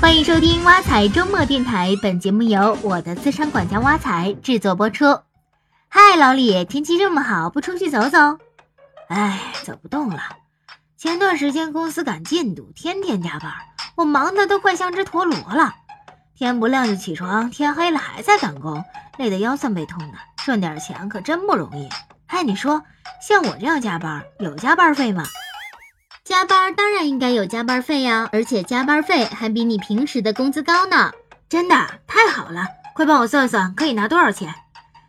欢迎收听挖财周末电台，本节目由我的资深管家挖财制作播出。嗨，老李，天气这么好，不出去走走？哎，走不动了。前段时间公司赶进度，天天加班，我忙得都快像只陀螺了。天不亮就起床，天黑了还在赶工，累得腰酸背痛的。赚点钱可真不容易。哎，你说，像我这样加班，有加班费吗？加班当然应该有加班费呀，而且加班费还比你平时的工资高呢。真的太好了，快帮我算算，可以拿多少钱？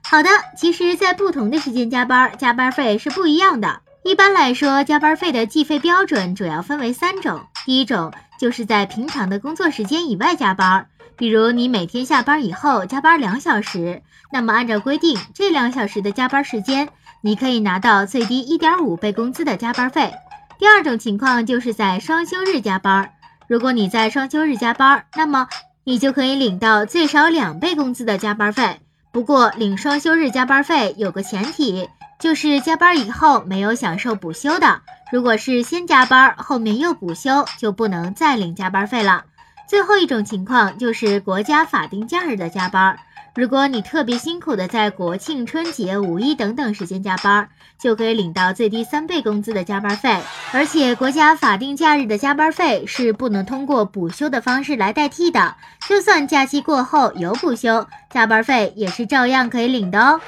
好的，其实，在不同的时间加班，加班费是不一样的。一般来说，加班费的计费标准主要分为三种。第一种就是在平常的工作时间以外加班，比如你每天下班以后加班两小时，那么按照规定，这两小时的加班时间，你可以拿到最低一点五倍工资的加班费。第二种情况就是在双休日加班，如果你在双休日加班，那么你就可以领到最少两倍工资的加班费。不过领双休日加班费有个前提，就是加班以后没有享受补休的。如果是先加班后面又补休，就不能再领加班费了。最后一种情况就是国家法定假日的加班。如果你特别辛苦的在国庆、春节、五一等等时间加班，就可以领到最低三倍工资的加班费。而且国家法定假日的加班费是不能通过补休的方式来代替的，就算假期过后有补休，加班费也是照样可以领的哦。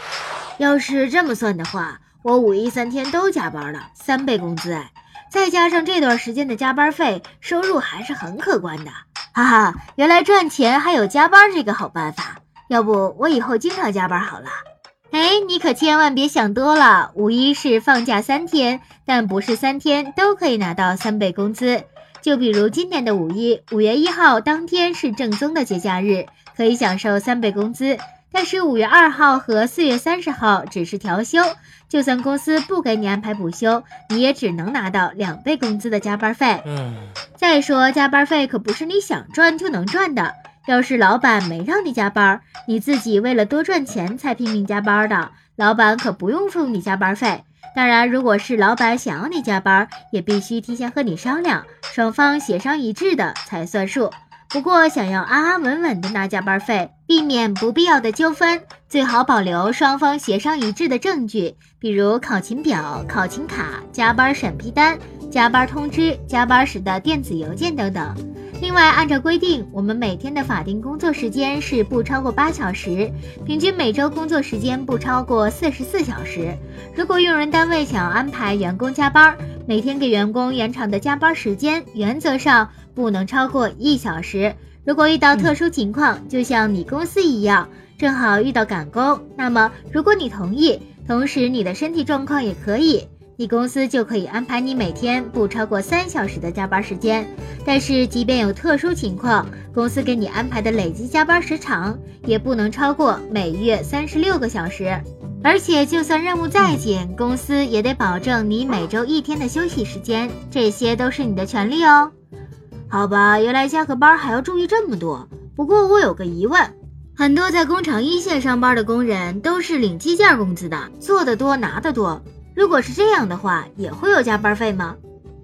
要是这么算的话，我五一三天都加班了，三倍工资哎，再加上这段时间的加班费，收入还是很可观的。哈哈，原来赚钱还有加班这个好办法。要不我以后经常加班好了。哎，你可千万别想多了。五一是放假三天，但不是三天都可以拿到三倍工资。就比如今年的五一，五月一号当天是正宗的节假日，可以享受三倍工资。但是五月二号和四月三十号只是调休，就算公司不给你安排补休，你也只能拿到两倍工资的加班费。嗯，再说加班费可不是你想赚就能赚的。要是老板没让你加班，你自己为了多赚钱才拼命加班的，老板可不用付你加班费。当然，如果是老板想要你加班，也必须提前和你商量，双方协商一致的才算数。不过，想要安安稳稳的拿加班费，避免不必要的纠纷，最好保留双方协商一致的证据，比如考勤表、考勤卡、加班审批单、加班通知、加班时的电子邮件等等。另外，按照规定，我们每天的法定工作时间是不超过八小时，平均每周工作时间不超过四十四小时。如果用人单位想要安排员工加班，每天给员工延长的加班时间原则上不能超过一小时。如果遇到特殊情况，就像你公司一样，正好遇到赶工，那么如果你同意，同时你的身体状况也可以。你公司就可以安排你每天不超过三小时的加班时间，但是即便有特殊情况，公司给你安排的累计加班时长也不能超过每月三十六个小时。而且就算任务再紧，公司也得保证你每周一天的休息时间，这些都是你的权利哦。好吧，原来加个班还要注意这么多。不过我有个疑问，很多在工厂一线上班的工人都是领计件工资的，做得多拿得多。如果是这样的话，也会有加班费吗？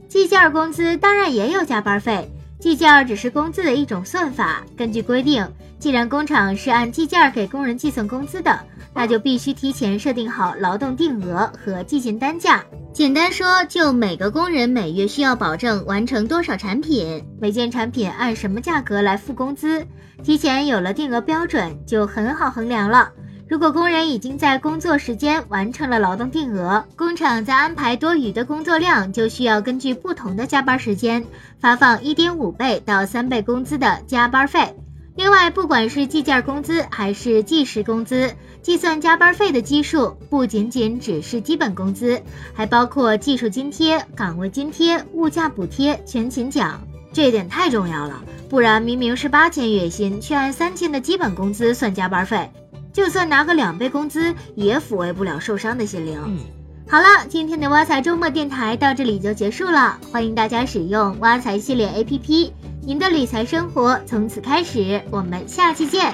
计件工资当然也有加班费，计件只是工资的一种算法。根据规定，既然工厂是按计件给工人计算工资的，那就必须提前设定好劳动定额和计件单价。简单说，就每个工人每月需要保证完成多少产品，每件产品按什么价格来付工资，提前有了定额标准，就很好衡量了。如果工人已经在工作时间完成了劳动定额，工厂在安排多余的工作量，就需要根据不同的加班时间发放一点五倍到三倍工资的加班费。另外，不管是计件工资还是计时工资，计算加班费的基数不仅仅只是基本工资，还包括技术津贴、岗位津贴、物价补贴、全勤奖。这点太重要了，不然明明是八千月薪，却按三千的基本工资算加班费。就算拿个两倍工资，也抚慰不了受伤的心灵。好了，今天的挖财周末电台到这里就结束了。欢迎大家使用挖财系列 APP，您的理财生活从此开始。我们下期见。